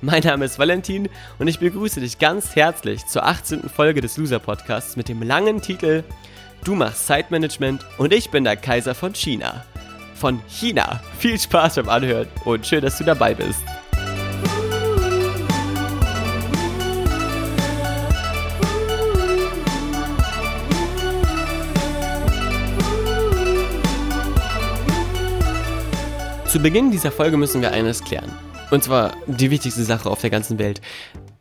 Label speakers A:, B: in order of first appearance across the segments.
A: Mein Name ist Valentin und ich begrüße dich ganz herzlich zur 18. Folge des Loser Podcasts mit dem langen Titel Du machst Zeitmanagement und ich bin der Kaiser von China. Von China. Viel Spaß beim Anhören und schön, dass du dabei bist. Zu Beginn dieser Folge müssen wir eines klären. Und zwar die wichtigste Sache auf der ganzen Welt.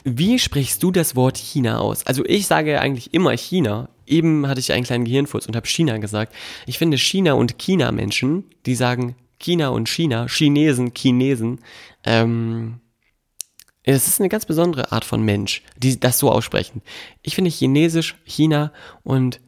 A: Wie sprichst du das Wort China aus? Also ich sage eigentlich immer China. Eben hatte ich einen kleinen Gehirnfurz und habe China gesagt. Ich finde China und China-Menschen, die sagen China und China, Chinesen, Chinesen, ähm, es ist eine ganz besondere Art von Mensch, die das so aussprechen. Ich finde Chinesisch, China und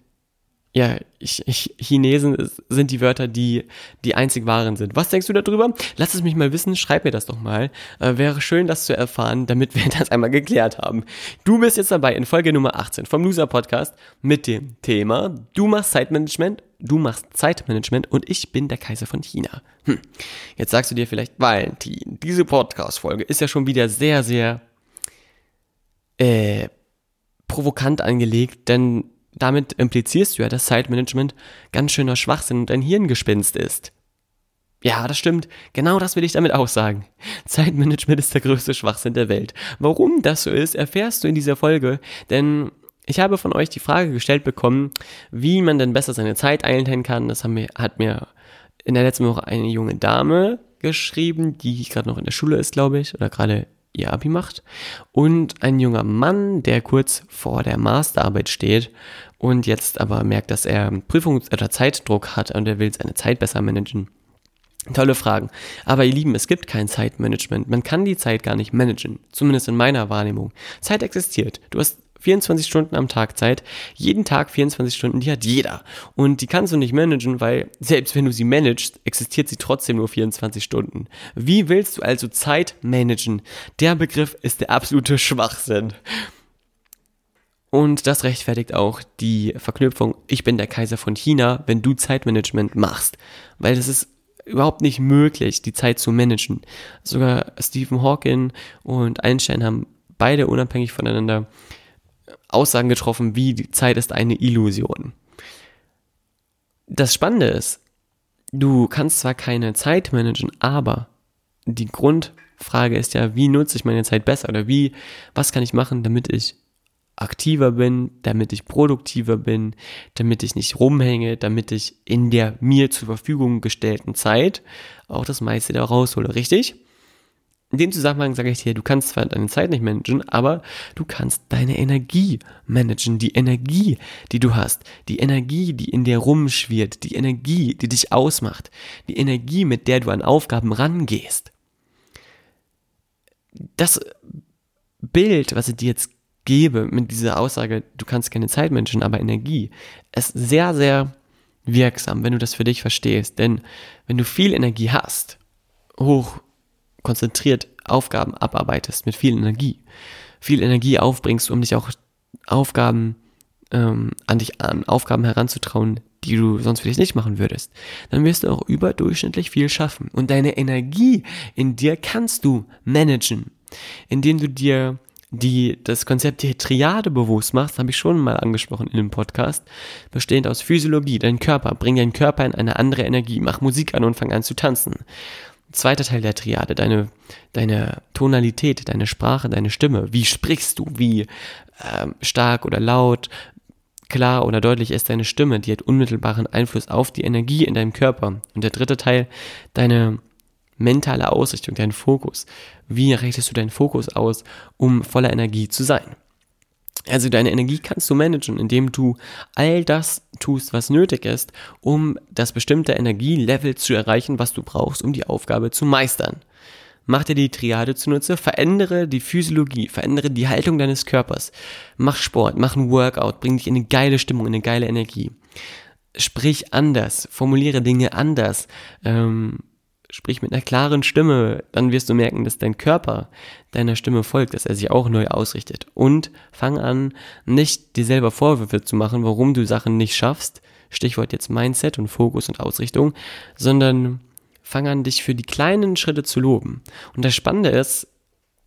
A: ja, ich, ich, Chinesen sind die Wörter, die die einzig wahren sind. Was denkst du darüber? Lass es mich mal wissen, schreib mir das doch mal. Äh, wäre schön, das zu erfahren, damit wir das einmal geklärt haben. Du bist jetzt dabei in Folge Nummer 18 vom Loser Podcast mit dem Thema Du machst Zeitmanagement, du machst Zeitmanagement und ich bin der Kaiser von China. Hm. Jetzt sagst du dir vielleicht, Valentin, diese Podcast-Folge ist ja schon wieder sehr, sehr äh, provokant angelegt, denn damit implizierst du ja, dass Zeitmanagement ganz schöner Schwachsinn und ein Hirngespinst ist. Ja, das stimmt. Genau das will ich damit auch sagen. Zeitmanagement ist der größte Schwachsinn der Welt. Warum das so ist, erfährst du in dieser Folge, denn ich habe von euch die Frage gestellt bekommen, wie man denn besser seine Zeit einteilen kann. Das mir, hat mir in der letzten Woche eine junge Dame geschrieben, die gerade noch in der Schule ist, glaube ich, oder gerade ihr Abi macht. Und ein junger Mann, der kurz vor der Masterarbeit steht und jetzt aber merkt, dass er Prüfungs- oder Zeitdruck hat und er will seine Zeit besser managen. Tolle Fragen. Aber ihr Lieben, es gibt kein Zeitmanagement. Man kann die Zeit gar nicht managen. Zumindest in meiner Wahrnehmung. Zeit existiert. Du hast 24 Stunden am Tag Zeit. Jeden Tag 24 Stunden, die hat jeder. Und die kannst du nicht managen, weil selbst wenn du sie managst, existiert sie trotzdem nur 24 Stunden. Wie willst du also Zeit managen? Der Begriff ist der absolute Schwachsinn. Und das rechtfertigt auch die Verknüpfung, ich bin der Kaiser von China, wenn du Zeitmanagement machst. Weil es ist überhaupt nicht möglich, die Zeit zu managen. Sogar Stephen Hawking und Einstein haben beide unabhängig voneinander Aussagen getroffen, wie die Zeit ist eine Illusion. Das Spannende ist, du kannst zwar keine Zeit managen, aber die Grundfrage ist ja, wie nutze ich meine Zeit besser oder wie, was kann ich machen, damit ich aktiver bin, damit ich produktiver bin, damit ich nicht rumhänge, damit ich in der mir zur Verfügung gestellten Zeit auch das meiste da raushole, richtig? In dem Zusammenhang sage ich dir, du kannst zwar deine Zeit nicht managen, aber du kannst deine Energie managen. Die Energie, die du hast. Die Energie, die in dir rumschwirrt. Die Energie, die dich ausmacht. Die Energie, mit der du an Aufgaben rangehst. Das Bild, was ich dir jetzt gebe mit dieser Aussage, du kannst keine Zeit managen, aber Energie, ist sehr, sehr wirksam, wenn du das für dich verstehst. Denn wenn du viel Energie hast, hoch konzentriert Aufgaben abarbeitest mit viel Energie, viel Energie aufbringst, um dich auch Aufgaben ähm, an dich an Aufgaben heranzutrauen, die du sonst vielleicht nicht machen würdest, dann wirst du auch überdurchschnittlich viel schaffen. Und deine Energie in dir kannst du managen, indem du dir die das Konzept der Triade bewusst machst, habe ich schon mal angesprochen in dem Podcast, bestehend aus Physiologie, dein Körper, bring deinen Körper in eine andere Energie, mach Musik an und fang an zu tanzen. Zweiter Teil der Triade, deine, deine Tonalität, deine Sprache, deine Stimme. Wie sprichst du? Wie ähm, stark oder laut, klar oder deutlich ist deine Stimme? Die hat unmittelbaren Einfluss auf die Energie in deinem Körper. Und der dritte Teil, deine mentale Ausrichtung, dein Fokus. Wie richtest du deinen Fokus aus, um voller Energie zu sein? Also deine Energie kannst du managen, indem du all das tust, was nötig ist, um das bestimmte Energielevel zu erreichen, was du brauchst, um die Aufgabe zu meistern. Mach dir die Triade zunutze, verändere die Physiologie, verändere die Haltung deines Körpers. Mach Sport, mach ein Workout, bring dich in eine geile Stimmung, in eine geile Energie. Sprich anders, formuliere Dinge anders, ähm, sprich mit einer klaren Stimme, dann wirst du merken, dass dein Körper deiner Stimme folgt, dass er sich auch neu ausrichtet. Und fang an, nicht dir selber Vorwürfe zu machen, warum du Sachen nicht schaffst, Stichwort jetzt Mindset und Fokus und Ausrichtung, sondern fang an, dich für die kleinen Schritte zu loben. Und das Spannende ist,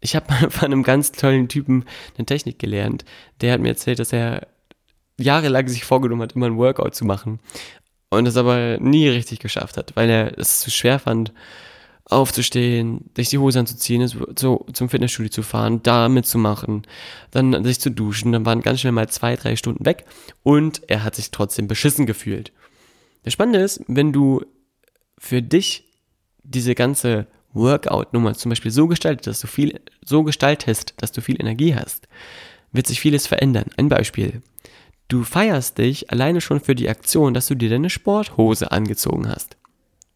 A: ich habe mal von einem ganz tollen Typen eine Technik gelernt. Der hat mir erzählt, dass er jahrelang sich vorgenommen hat, immer ein Workout zu machen. Und es aber nie richtig geschafft hat, weil er es zu schwer fand, aufzustehen, sich die Hose anzuziehen, so zum Fitnessstudio zu fahren, da mitzumachen, dann sich zu duschen, dann waren ganz schnell mal zwei, drei Stunden weg und er hat sich trotzdem beschissen gefühlt. Das Spannende ist, wenn du für dich diese ganze Workout-Nummer zum Beispiel so gestaltet, dass du viel, so gestaltest, dass du viel Energie hast, wird sich vieles verändern. Ein Beispiel. Du feierst dich alleine schon für die Aktion, dass du dir deine Sporthose angezogen hast.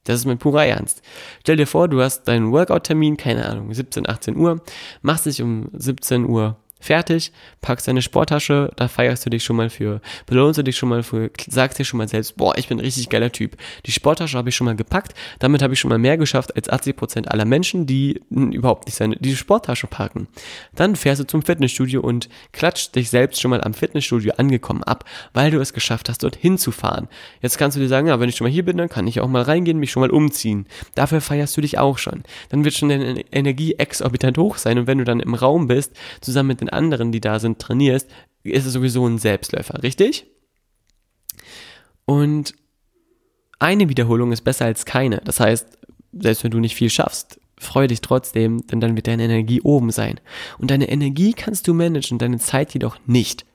A: Das ist mein purer Ernst. Stell dir vor, du hast deinen Workout-Termin, keine Ahnung, 17, 18 Uhr, machst dich um 17 Uhr fertig, packst deine Sporttasche, da feierst du dich schon mal für, belohnst du dich schon mal für, sagst dir schon mal selbst, boah, ich bin ein richtig geiler Typ. Die Sporttasche habe ich schon mal gepackt, damit habe ich schon mal mehr geschafft als 80% aller Menschen, die überhaupt nicht seine, die Sporttasche packen. Dann fährst du zum Fitnessstudio und klatscht dich selbst schon mal am Fitnessstudio angekommen ab, weil du es geschafft hast, dorthin zu fahren. Jetzt kannst du dir sagen, ja, wenn ich schon mal hier bin, dann kann ich auch mal reingehen, mich schon mal umziehen. Dafür feierst du dich auch schon. Dann wird schon deine Energie exorbitant hoch sein und wenn du dann im Raum bist, zusammen mit den anderen, die da sind, trainierst, ist es sowieso ein Selbstläufer, richtig? Und eine Wiederholung ist besser als keine. Das heißt, selbst wenn du nicht viel schaffst, freu dich trotzdem, denn dann wird deine Energie oben sein. Und deine Energie kannst du managen, deine Zeit jedoch nicht.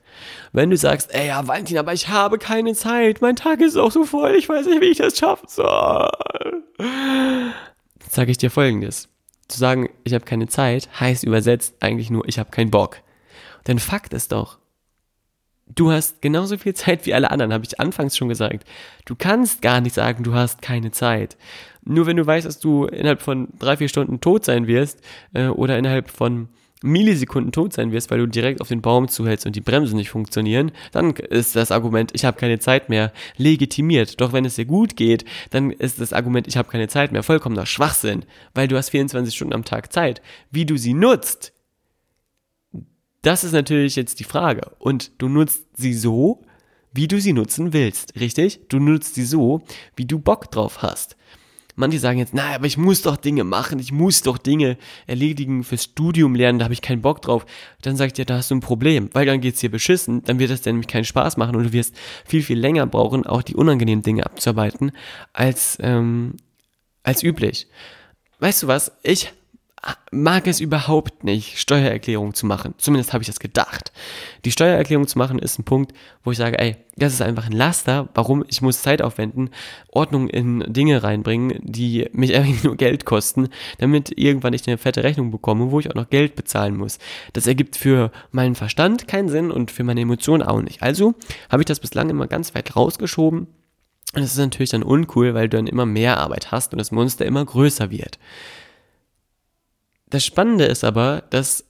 A: Wenn du sagst, ey, ja, Valentin, aber ich habe keine Zeit, mein Tag ist auch so voll, ich weiß nicht, wie ich das schaffen soll. sage ich dir folgendes. Zu sagen, ich habe keine Zeit, heißt übersetzt eigentlich nur, ich habe keinen Bock. Denn Fakt ist doch, du hast genauso viel Zeit wie alle anderen, habe ich anfangs schon gesagt. Du kannst gar nicht sagen, du hast keine Zeit. Nur wenn du weißt, dass du innerhalb von drei, vier Stunden tot sein wirst äh, oder innerhalb von Millisekunden tot sein wirst, weil du direkt auf den Baum zuhältst und die Bremsen nicht funktionieren, dann ist das Argument, ich habe keine Zeit mehr, legitimiert. Doch wenn es dir gut geht, dann ist das Argument, ich habe keine Zeit mehr, vollkommener Schwachsinn, weil du hast 24 Stunden am Tag Zeit. Wie du sie nutzt, das ist natürlich jetzt die Frage. Und du nutzt sie so, wie du sie nutzen willst, richtig? Du nutzt sie so, wie du Bock drauf hast. Manche sagen jetzt, na, aber ich muss doch Dinge machen, ich muss doch Dinge erledigen fürs Studium lernen, da habe ich keinen Bock drauf. Dann sagt ihr, da hast du ein Problem, weil dann geht's dir beschissen, dann wird das dir nämlich keinen Spaß machen und du wirst viel, viel länger brauchen, auch die unangenehmen Dinge abzuarbeiten, als, ähm, als üblich. Weißt du was? Ich mag es überhaupt nicht, Steuererklärung zu machen. Zumindest habe ich das gedacht. Die Steuererklärung zu machen ist ein Punkt, wo ich sage, ey, das ist einfach ein Laster. Warum? Ich muss Zeit aufwenden, Ordnung in Dinge reinbringen, die mich eigentlich nur Geld kosten, damit irgendwann ich eine fette Rechnung bekomme, wo ich auch noch Geld bezahlen muss. Das ergibt für meinen Verstand keinen Sinn und für meine Emotionen auch nicht. Also habe ich das bislang immer ganz weit rausgeschoben. Und das ist natürlich dann uncool, weil du dann immer mehr Arbeit hast und das Monster immer größer wird. Das Spannende ist aber, dass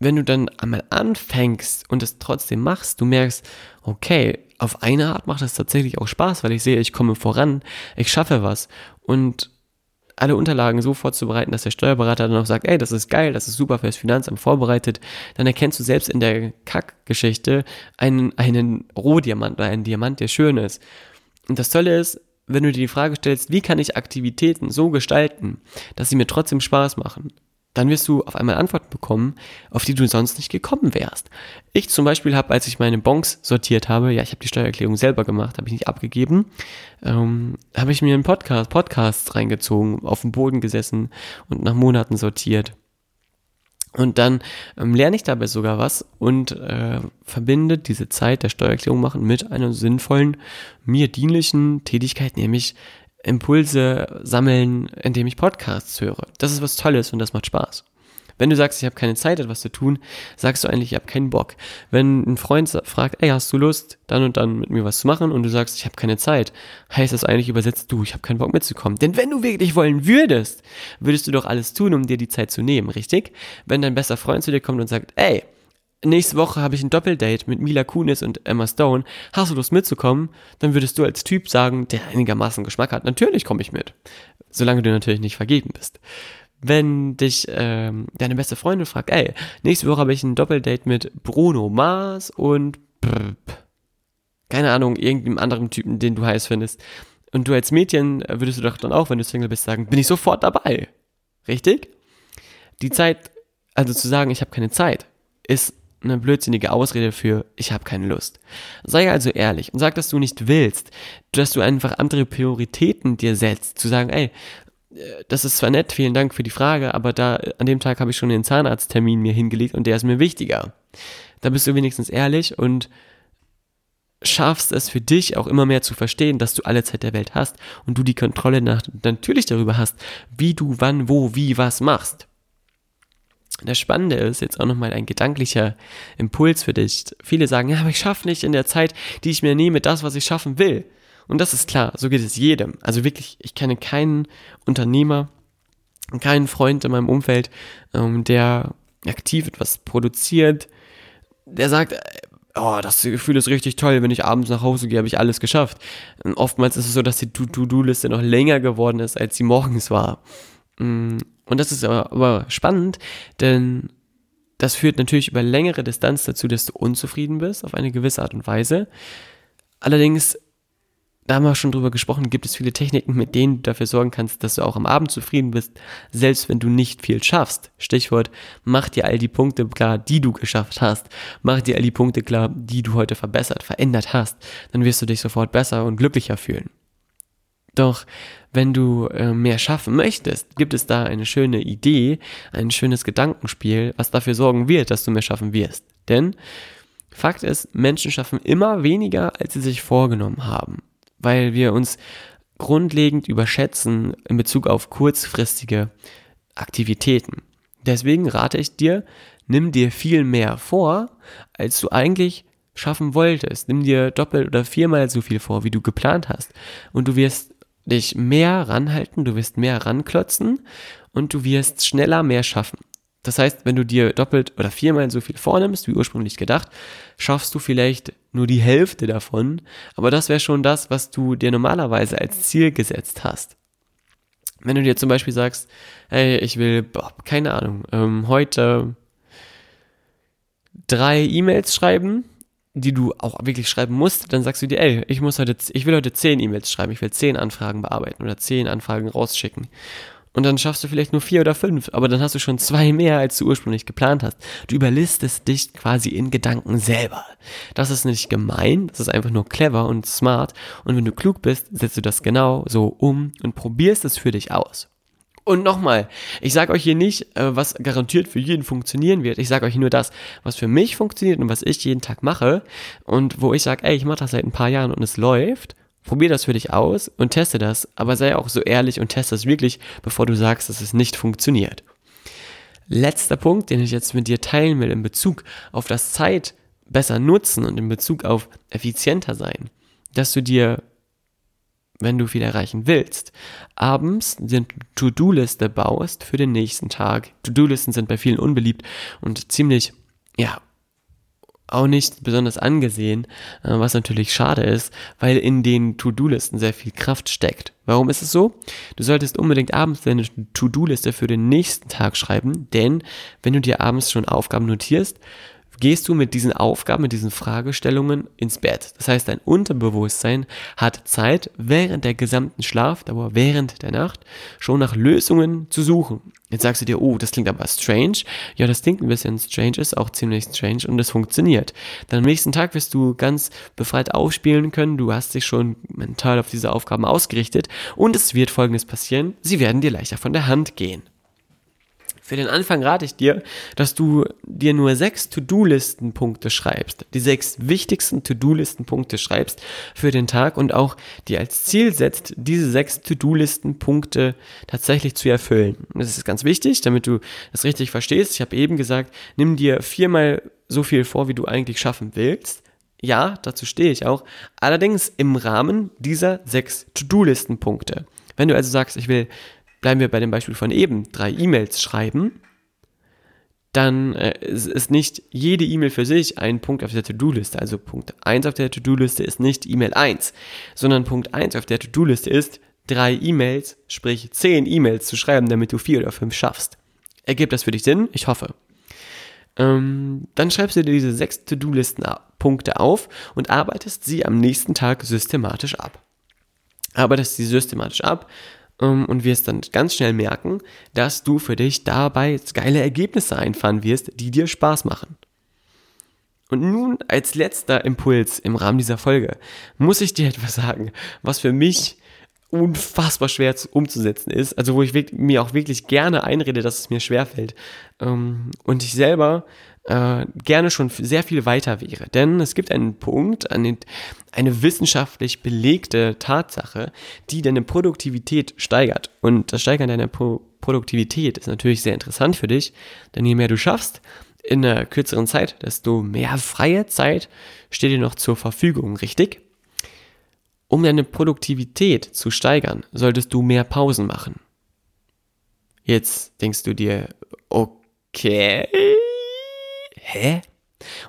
A: wenn du dann einmal anfängst und es trotzdem machst, du merkst, okay, auf eine Art macht es tatsächlich auch Spaß, weil ich sehe, ich komme voran, ich schaffe was und alle Unterlagen so vorzubereiten, dass der Steuerberater dann auch sagt, ey, das ist geil, das ist super fürs Finanzamt vorbereitet, dann erkennst du selbst in der Kackgeschichte einen, einen Rohdiamant oder einen Diamant, der schön ist. Und das Tolle ist, wenn du dir die Frage stellst, wie kann ich Aktivitäten so gestalten, dass sie mir trotzdem Spaß machen, dann wirst du auf einmal Antworten bekommen, auf die du sonst nicht gekommen wärst. Ich zum Beispiel habe, als ich meine Bonks sortiert habe, ja, ich habe die Steuererklärung selber gemacht, habe ich nicht abgegeben, ähm, habe ich mir einen Podcast, Podcasts reingezogen, auf dem Boden gesessen und nach Monaten sortiert. Und dann ähm, lerne ich dabei sogar was und äh, verbinde diese Zeit der Steuererklärung machen mit einer sinnvollen, mir dienlichen Tätigkeit, nämlich Impulse sammeln, indem ich Podcasts höre. Das ist was Tolles und das macht Spaß. Wenn du sagst, ich habe keine Zeit, etwas zu tun, sagst du eigentlich, ich habe keinen Bock. Wenn ein Freund fragt, ey, hast du Lust, dann und dann mit mir was zu machen und du sagst, ich habe keine Zeit, heißt das eigentlich übersetzt, du, ich habe keinen Bock mitzukommen. Denn wenn du wirklich wollen würdest, würdest du doch alles tun, um dir die Zeit zu nehmen, richtig? Wenn dein bester Freund zu dir kommt und sagt, ey, nächste Woche habe ich ein Doppeldate mit Mila Kunis und Emma Stone, hast du Lust mitzukommen? Dann würdest du als Typ sagen, der einigermaßen Geschmack hat, natürlich komme ich mit. Solange du natürlich nicht vergeben bist wenn dich ähm, deine beste Freundin fragt, ey, nächste Woche habe ich ein Doppeldate mit Bruno Mars und brr, keine Ahnung, irgendeinem anderen Typen, den du heiß findest. Und du als Mädchen äh, würdest du doch dann auch, wenn du Single bist, sagen, bin ich sofort dabei. Richtig? Die Zeit, also zu sagen, ich habe keine Zeit, ist eine blödsinnige Ausrede für ich habe keine Lust. Sei also ehrlich und sag, dass du nicht willst, dass du einfach andere Prioritäten dir setzt, zu sagen, ey, äh, das ist zwar nett, vielen Dank für die Frage, aber da an dem Tag habe ich schon den Zahnarzttermin mir hingelegt und der ist mir wichtiger. Da bist du wenigstens ehrlich und schaffst es für dich auch immer mehr zu verstehen, dass du alle Zeit der Welt hast und du die Kontrolle nach, natürlich darüber hast, wie du wann, wo, wie, was machst. Das Spannende ist jetzt auch nochmal ein gedanklicher Impuls für dich. Viele sagen, ja, aber ich schaffe nicht in der Zeit, die ich mir nehme, das, was ich schaffen will. Und das ist klar, so geht es jedem. Also wirklich, ich kenne keinen Unternehmer, keinen Freund in meinem Umfeld, ähm, der aktiv etwas produziert, der sagt, oh, das Gefühl ist richtig toll, wenn ich abends nach Hause gehe, habe ich alles geschafft. Und oftmals ist es so, dass die To-Do-Liste noch länger geworden ist, als sie morgens war. Mm, und das ist aber, aber spannend, denn das führt natürlich über längere Distanz dazu, dass du unzufrieden bist, auf eine gewisse Art und Weise. Allerdings da haben wir schon drüber gesprochen, gibt es viele Techniken, mit denen du dafür sorgen kannst, dass du auch am Abend zufrieden bist, selbst wenn du nicht viel schaffst. Stichwort, mach dir all die Punkte klar, die du geschafft hast. Mach dir all die Punkte klar, die du heute verbessert, verändert hast. Dann wirst du dich sofort besser und glücklicher fühlen. Doch wenn du äh, mehr schaffen möchtest, gibt es da eine schöne Idee, ein schönes Gedankenspiel, was dafür sorgen wird, dass du mehr schaffen wirst. Denn Fakt ist, Menschen schaffen immer weniger, als sie sich vorgenommen haben weil wir uns grundlegend überschätzen in Bezug auf kurzfristige Aktivitäten. Deswegen rate ich dir, nimm dir viel mehr vor, als du eigentlich schaffen wolltest. Nimm dir doppelt oder viermal so viel vor, wie du geplant hast. Und du wirst dich mehr ranhalten, du wirst mehr ranklotzen und du wirst schneller mehr schaffen. Das heißt, wenn du dir doppelt oder viermal so viel vornimmst, wie ursprünglich gedacht, schaffst du vielleicht nur die Hälfte davon, aber das wäre schon das, was du dir normalerweise als Ziel gesetzt hast. Wenn du dir zum Beispiel sagst, hey, ich will, boah, keine Ahnung, ähm, heute drei E-Mails schreiben, die du auch wirklich schreiben musst, dann sagst du dir, ey, ich muss heute, ich will heute zehn E-Mails schreiben, ich will zehn Anfragen bearbeiten oder zehn Anfragen rausschicken und dann schaffst du vielleicht nur vier oder fünf, aber dann hast du schon zwei mehr, als du ursprünglich geplant hast. Du überlistest dich quasi in Gedanken selber. Das ist nicht gemein, das ist einfach nur clever und smart. Und wenn du klug bist, setzt du das genau so um und probierst es für dich aus. Und nochmal, ich sage euch hier nicht, äh, was garantiert für jeden funktionieren wird. Ich sage euch nur das, was für mich funktioniert und was ich jeden Tag mache und wo ich sage, ey, ich mache das seit ein paar Jahren und es läuft Probier das für dich aus und teste das, aber sei auch so ehrlich und teste es wirklich, bevor du sagst, dass es nicht funktioniert. Letzter Punkt, den ich jetzt mit dir teilen will in Bezug auf das Zeit besser nutzen und in Bezug auf effizienter sein, dass du dir, wenn du viel erreichen willst, abends eine To-Do-Liste baust für den nächsten Tag. To-Do-Listen sind bei vielen unbeliebt und ziemlich, ja, auch nicht besonders angesehen, äh, was natürlich schade ist, weil in den To-Do-Listen sehr viel Kraft steckt. Warum ist es so? Du solltest unbedingt abends deine To-Do-Liste für den nächsten Tag schreiben, denn wenn du dir abends schon Aufgaben notierst, gehst du mit diesen Aufgaben, mit diesen Fragestellungen ins Bett. Das heißt, dein Unterbewusstsein hat Zeit, während der gesamten Schlafdauer, während der Nacht, schon nach Lösungen zu suchen. Jetzt sagst du dir, oh, das klingt aber strange. Ja, das klingt ein bisschen strange, ist auch ziemlich strange und es funktioniert. Dann am nächsten Tag wirst du ganz befreit aufspielen können. Du hast dich schon mental auf diese Aufgaben ausgerichtet und es wird folgendes passieren. Sie werden dir leichter von der Hand gehen. Für den Anfang rate ich dir, dass du dir nur sechs To-Do-Listen-Punkte schreibst. Die sechs wichtigsten To-Do-Listen-Punkte schreibst für den Tag und auch dir als Ziel setzt, diese sechs To-Do-Listen-Punkte tatsächlich zu erfüllen. Das ist ganz wichtig, damit du das richtig verstehst. Ich habe eben gesagt, nimm dir viermal so viel vor, wie du eigentlich schaffen willst. Ja, dazu stehe ich auch. Allerdings im Rahmen dieser sechs To-Do-Listen-Punkte. Wenn du also sagst, ich will bleiben wir bei dem Beispiel von eben, drei E-Mails schreiben, dann äh, ist nicht jede E-Mail für sich ein Punkt auf der To-Do-Liste. Also Punkt 1 auf der To-Do-Liste ist nicht E-Mail 1, sondern Punkt 1 auf der To-Do-Liste ist, drei E-Mails, sprich zehn E-Mails zu schreiben, damit du vier oder fünf schaffst. Ergibt das für dich Sinn? Ich hoffe. Ähm, dann schreibst du dir diese sechs To-Do-Listen-Punkte auf und arbeitest sie am nächsten Tag systematisch ab. Arbeitest sie systematisch ab, und wirst dann ganz schnell merken, dass du für dich dabei geile Ergebnisse einfahren wirst, die dir Spaß machen. Und nun als letzter Impuls im Rahmen dieser Folge muss ich dir etwas sagen, was für mich unfassbar schwer umzusetzen ist, also wo ich mir auch wirklich gerne einrede, dass es mir schwerfällt. Ähm, und ich selber äh, gerne schon sehr viel weiter wäre. Denn es gibt einen Punkt, eine, eine wissenschaftlich belegte Tatsache, die deine Produktivität steigert. Und das Steigern deiner Pro Produktivität ist natürlich sehr interessant für dich, denn je mehr du schaffst in einer kürzeren Zeit, desto mehr freie Zeit steht dir noch zur Verfügung, richtig? Um deine Produktivität zu steigern, solltest du mehr Pausen machen. Jetzt denkst du dir, okay, hä?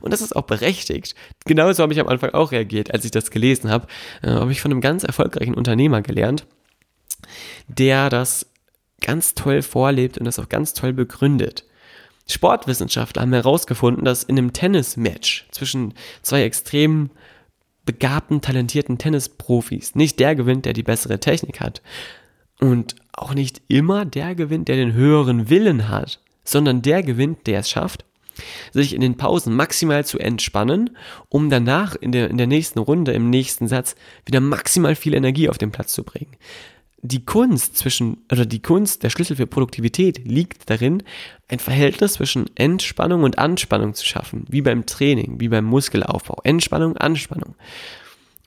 A: Und das ist auch berechtigt. Genauso habe ich am Anfang auch reagiert, als ich das gelesen habe. Äh, habe ich von einem ganz erfolgreichen Unternehmer gelernt, der das ganz toll vorlebt und das auch ganz toll begründet. Sportwissenschaftler haben herausgefunden, dass in einem Tennismatch zwischen zwei extrem begabten, talentierten Tennisprofis nicht der gewinnt, der die bessere Technik hat. Und auch nicht immer der gewinnt, der den höheren Willen hat, sondern der gewinnt, der es schafft, sich in den Pausen maximal zu entspannen, um danach in der, in der nächsten Runde, im nächsten Satz wieder maximal viel Energie auf den Platz zu bringen. Die Kunst zwischen, oder die Kunst, der Schlüssel für Produktivität liegt darin, ein Verhältnis zwischen Entspannung und Anspannung zu schaffen, wie beim Training, wie beim Muskelaufbau. Entspannung, Anspannung.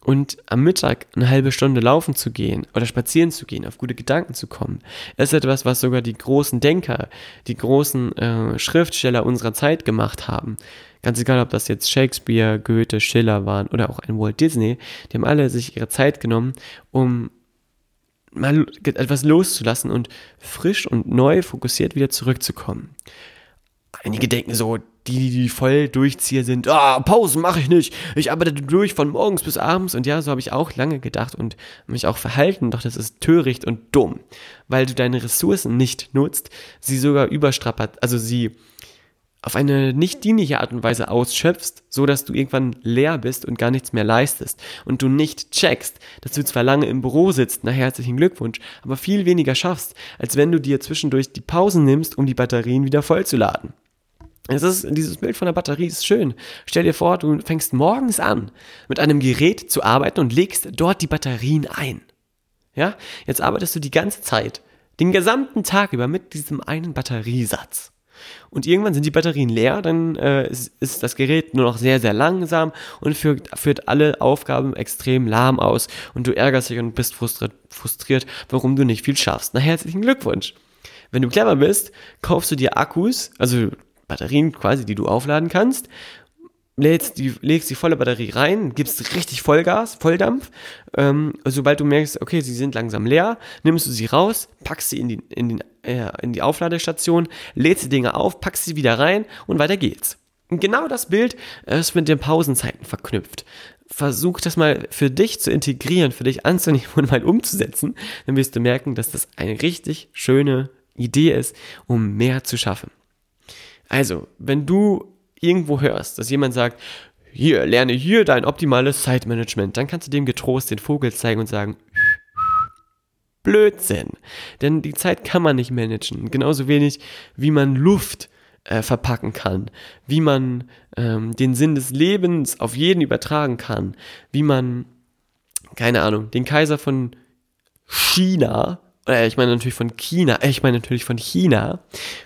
A: Und am Mittag eine halbe Stunde laufen zu gehen oder spazieren zu gehen, auf gute Gedanken zu kommen, ist etwas, was sogar die großen Denker, die großen äh, Schriftsteller unserer Zeit gemacht haben. Ganz egal, ob das jetzt Shakespeare, Goethe, Schiller waren oder auch ein Walt Disney, die haben alle sich ihre Zeit genommen, um mal etwas loszulassen und frisch und neu fokussiert wieder zurückzukommen. Einige denken so, die, die voll Durchzieher sind, ah, Pausen mache ich nicht, ich arbeite durch von morgens bis abends. Und ja, so habe ich auch lange gedacht und mich auch verhalten, doch das ist töricht und dumm, weil du deine Ressourcen nicht nutzt, sie sogar überstrappert, also sie auf eine nicht dienliche Art und Weise ausschöpfst, so dass du irgendwann leer bist und gar nichts mehr leistest. Und du nicht checkst, dass du zwar lange im Büro sitzt, na herzlichen Glückwunsch, aber viel weniger schaffst, als wenn du dir zwischendurch die Pausen nimmst, um die Batterien wieder vollzuladen. Es ist, dieses Bild von der Batterie ist schön. Stell dir vor, du fängst morgens an, mit einem Gerät zu arbeiten und legst dort die Batterien ein. Ja? Jetzt arbeitest du die ganze Zeit, den gesamten Tag über mit diesem einen Batteriesatz. Und irgendwann sind die Batterien leer, dann äh, ist, ist, das Gerät nur noch sehr, sehr langsam und führt, führt alle Aufgaben extrem lahm aus und du ärgerst dich und bist frustriert, frustriert, warum du nicht viel schaffst. Na, herzlichen Glückwunsch! Wenn du clever bist, kaufst du dir Akkus, also Batterien quasi, die du aufladen kannst, lädst die, legst die volle Batterie rein, gibst richtig Vollgas, Volldampf. Ähm, sobald du merkst, okay, sie sind langsam leer, nimmst du sie raus, packst sie in die, in, den, äh, in die Aufladestation, lädst die Dinge auf, packst sie wieder rein und weiter geht's. Und genau das Bild ist mit den Pausenzeiten verknüpft. Versuch das mal für dich zu integrieren, für dich anzunehmen und mal umzusetzen. Dann wirst du merken, dass das eine richtig schöne Idee ist, um mehr zu schaffen. Also, wenn du irgendwo hörst, dass jemand sagt, hier, lerne hier dein optimales Zeitmanagement, dann kannst du dem getrost den Vogel zeigen und sagen, Blödsinn. Denn die Zeit kann man nicht managen. Genauso wenig, wie man Luft äh, verpacken kann, wie man ähm, den Sinn des Lebens auf jeden übertragen kann, wie man, keine Ahnung, den Kaiser von China oder ich meine natürlich von China, äh, ich meine natürlich von China,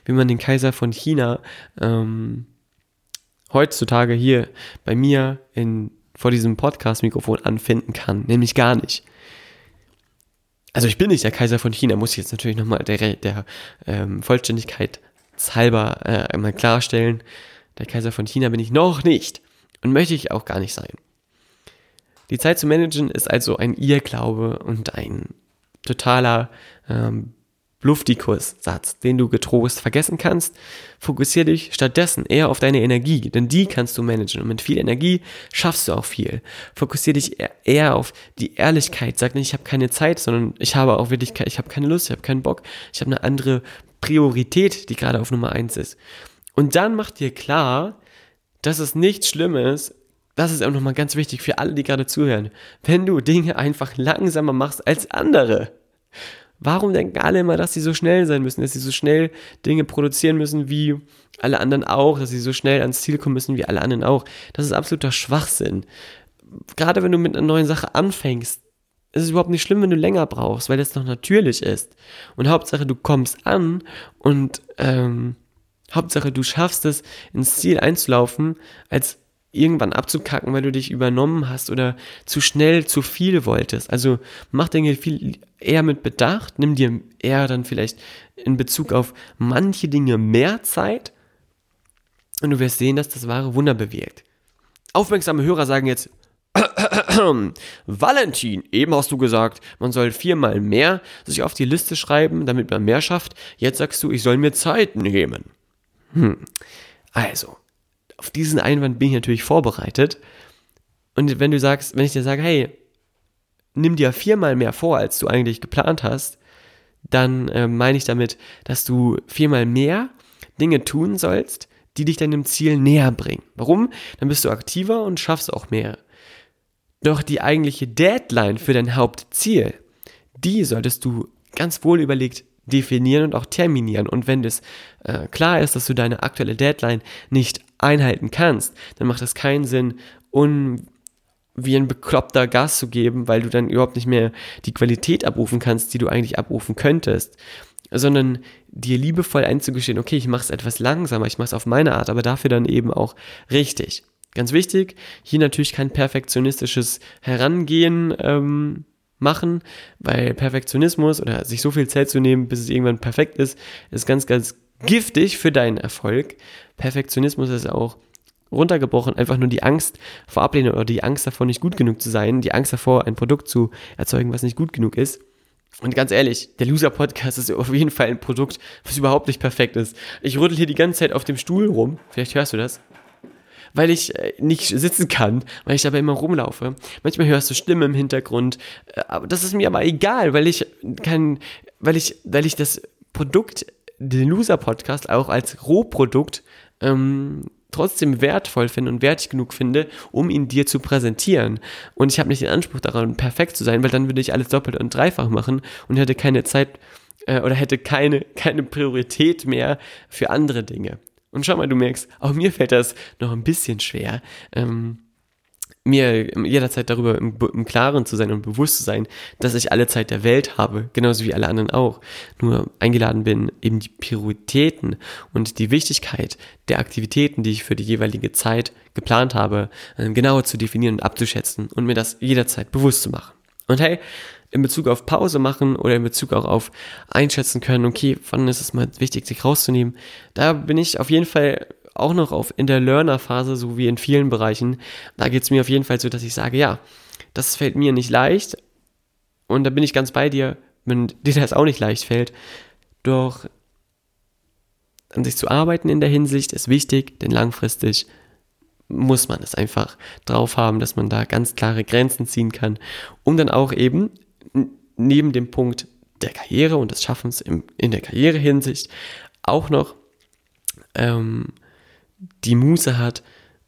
A: wie man den Kaiser von China ähm, heutzutage hier bei mir in, vor diesem Podcast-Mikrofon anfinden kann, nämlich gar nicht. Also ich bin nicht der Kaiser von China, muss ich jetzt natürlich nochmal der, der ähm, Vollständigkeit halber äh, einmal klarstellen. Der Kaiser von China bin ich noch nicht und möchte ich auch gar nicht sein. Die Zeit zu managen ist also ein Irrglaube und ein totaler ähm, Luftikus-Satz, den du getrost vergessen kannst. Fokussiere dich stattdessen eher auf deine Energie, denn die kannst du managen. Und mit viel Energie schaffst du auch viel. Fokussiere dich eher auf die Ehrlichkeit. Sag nicht, ich habe keine Zeit, sondern ich habe auch wirklich, ich habe keine Lust, ich habe keinen Bock. Ich habe eine andere Priorität, die gerade auf Nummer eins ist. Und dann mach dir klar, dass es nichts Schlimmes das ist auch nochmal ganz wichtig für alle, die gerade zuhören. Wenn du Dinge einfach langsamer machst als andere. Warum denken alle immer, dass sie so schnell sein müssen, dass sie so schnell Dinge produzieren müssen wie alle anderen auch, dass sie so schnell ans Ziel kommen müssen wie alle anderen auch? Das ist absoluter Schwachsinn. Gerade wenn du mit einer neuen Sache anfängst, ist es überhaupt nicht schlimm, wenn du länger brauchst, weil das noch natürlich ist. Und Hauptsache, du kommst an und ähm, Hauptsache, du schaffst es, ins Ziel einzulaufen, als irgendwann abzukacken, weil du dich übernommen hast oder zu schnell zu viel wolltest. Also mach Dinge viel eher mit Bedacht, nimm dir eher dann vielleicht in Bezug auf manche Dinge mehr Zeit und du wirst sehen, dass das wahre Wunder bewirkt. Aufmerksame Hörer sagen jetzt, Valentin, eben hast du gesagt, man soll viermal mehr sich auf die Liste schreiben, damit man mehr schafft. Jetzt sagst du, ich soll mir Zeit nehmen. Hm. Also, auf diesen Einwand bin ich natürlich vorbereitet. Und wenn du sagst, wenn ich dir sage, hey, nimm dir viermal mehr vor, als du eigentlich geplant hast, dann äh, meine ich damit, dass du viermal mehr Dinge tun sollst, die dich deinem Ziel näher bringen. Warum? Dann bist du aktiver und schaffst auch mehr. Doch die eigentliche Deadline für dein Hauptziel, die solltest du ganz wohl überlegt definieren und auch terminieren. Und wenn es äh, klar ist, dass du deine aktuelle Deadline nicht einhalten kannst, dann macht es keinen Sinn, un wie ein bekloppter Gas zu geben, weil du dann überhaupt nicht mehr die Qualität abrufen kannst, die du eigentlich abrufen könntest, sondern dir liebevoll einzugestehen, okay, ich mache es etwas langsamer, ich mache es auf meine Art, aber dafür dann eben auch richtig. Ganz wichtig, hier natürlich kein perfektionistisches Herangehen ähm, machen, weil Perfektionismus oder sich so viel Zeit zu nehmen, bis es irgendwann perfekt ist, ist ganz, ganz giftig für deinen Erfolg. Perfektionismus ist auch runtergebrochen einfach nur die Angst vor Ablehnung oder die Angst davor, nicht gut genug zu sein, die Angst davor, ein Produkt zu erzeugen, was nicht gut genug ist. Und ganz ehrlich, der Loser-Podcast ist auf jeden Fall ein Produkt, was überhaupt nicht perfekt ist. Ich rüttel hier die ganze Zeit auf dem Stuhl rum. Vielleicht hörst du das weil ich äh, nicht sitzen kann, weil ich dabei immer rumlaufe. Manchmal hörst du Stimmen im Hintergrund, äh, aber das ist mir aber egal, weil ich kann, weil ich, weil ich das Produkt, den Loser-Podcast auch als Rohprodukt ähm, trotzdem wertvoll finde und wertig genug finde, um ihn dir zu präsentieren. Und ich habe nicht den Anspruch daran, perfekt zu sein, weil dann würde ich alles doppelt und dreifach machen und hätte keine Zeit äh, oder hätte keine, keine Priorität mehr für andere Dinge. Und schau mal, du merkst, auch mir fällt das noch ein bisschen schwer, ähm, mir jederzeit darüber im, im, Klaren zu sein und bewusst zu sein, dass ich alle Zeit der Welt habe, genauso wie alle anderen auch. Nur eingeladen bin, eben die Prioritäten und die Wichtigkeit der Aktivitäten, die ich für die jeweilige Zeit geplant habe, ähm, genauer zu definieren und abzuschätzen und mir das jederzeit bewusst zu machen. Und hey, in Bezug auf Pause machen oder in Bezug auch auf einschätzen können, okay, wann ist es mal wichtig, sich rauszunehmen, da bin ich auf jeden Fall auch noch auf in der Learner-Phase, so wie in vielen Bereichen. Da geht es mir auf jeden Fall so, dass ich sage, ja, das fällt mir nicht leicht. Und da bin ich ganz bei dir, wenn dir das auch nicht leicht fällt. Doch an sich zu arbeiten in der Hinsicht ist wichtig, denn langfristig muss man es einfach drauf haben, dass man da ganz klare Grenzen ziehen kann, um dann auch eben neben dem Punkt der Karriere und des Schaffens im, in der Karrierehinsicht auch noch ähm, die Muße hat,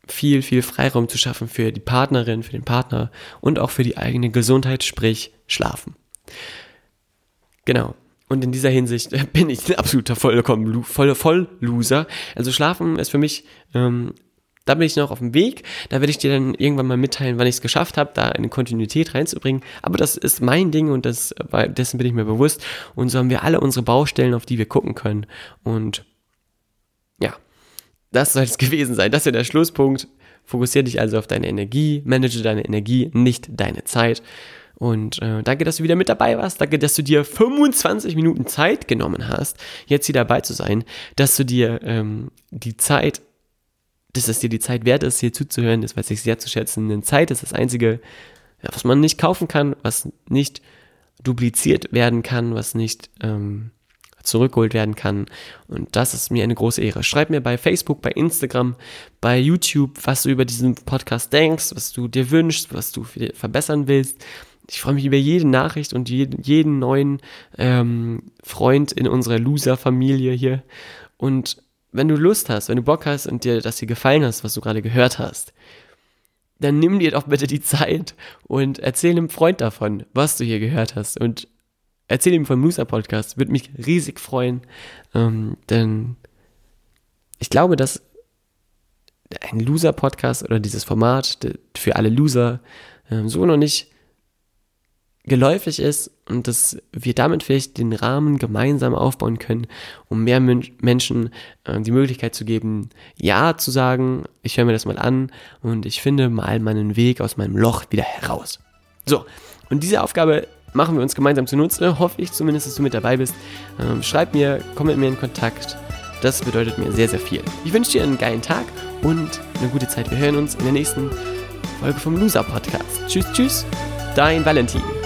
A: viel, viel Freiraum zu schaffen für die Partnerin, für den Partner und auch für die eigene Gesundheit, sprich Schlafen. Genau. Und in dieser Hinsicht bin ich ein absoluter vollkommen voll, voll Loser. Also Schlafen ist für mich ähm, Da bin ich noch auf dem Weg. Da werde ich dir dann irgendwann mal mitteilen, wann ich es geschafft habe, da eine Kontinuität reinzubringen. Aber das ist mein Ding und das, dessen bin ich mir bewusst. Und so haben wir alle unsere Baustellen, auf die wir gucken können. Und ja, das soll es gewesen sein. Das ist ja der Schlusspunkt. Fokussiere dich also auf deine Energie, manage deine Energie, nicht deine Zeit. Und äh, danke, dass du wieder mit dabei warst. Danke, dass du dir 25 Minuten Zeit genommen hast, jetzt hier dabei zu sein. Dass du dir ähm, die Zeit, dass es dir die Zeit wert ist, hier zuzuhören, das weiß ich sehr zu schätzen. Denn Zeit ist das Einzige, was man nicht kaufen kann, was nicht dupliziert werden kann, was nicht ähm, zurückgeholt werden kann. Und das ist mir eine große Ehre. Schreib mir bei Facebook, bei Instagram, bei YouTube, was du über diesen Podcast denkst, was du dir wünschst, was du verbessern willst. Ich freue mich über jede Nachricht und jeden, jeden neuen ähm, Freund in unserer Loser-Familie hier. Und wenn du Lust hast, wenn du Bock hast und dir das hier gefallen hast, was du gerade gehört hast, dann nimm dir doch bitte die Zeit und erzähl einem Freund davon, was du hier gehört hast. Und erzähl ihm vom Loser Podcast. Würde mich riesig freuen, ähm, denn ich glaube, dass ein Loser Podcast oder dieses Format für alle Loser ähm, so noch nicht geläufig ist und dass wir damit vielleicht den Rahmen gemeinsam aufbauen können, um mehr Men Menschen äh, die Möglichkeit zu geben, Ja zu sagen, ich höre mir das mal an und ich finde mal meinen Weg aus meinem Loch wieder heraus. So, und diese Aufgabe machen wir uns gemeinsam zunutze. Hoffe ich zumindest, dass du mit dabei bist. Ähm, schreib mir, komm mit mir in Kontakt. Das bedeutet mir sehr, sehr viel. Ich wünsche dir einen geilen Tag und eine gute Zeit. Wir hören uns in der nächsten Folge vom Loser Podcast. Tschüss, tschüss, dein Valentin.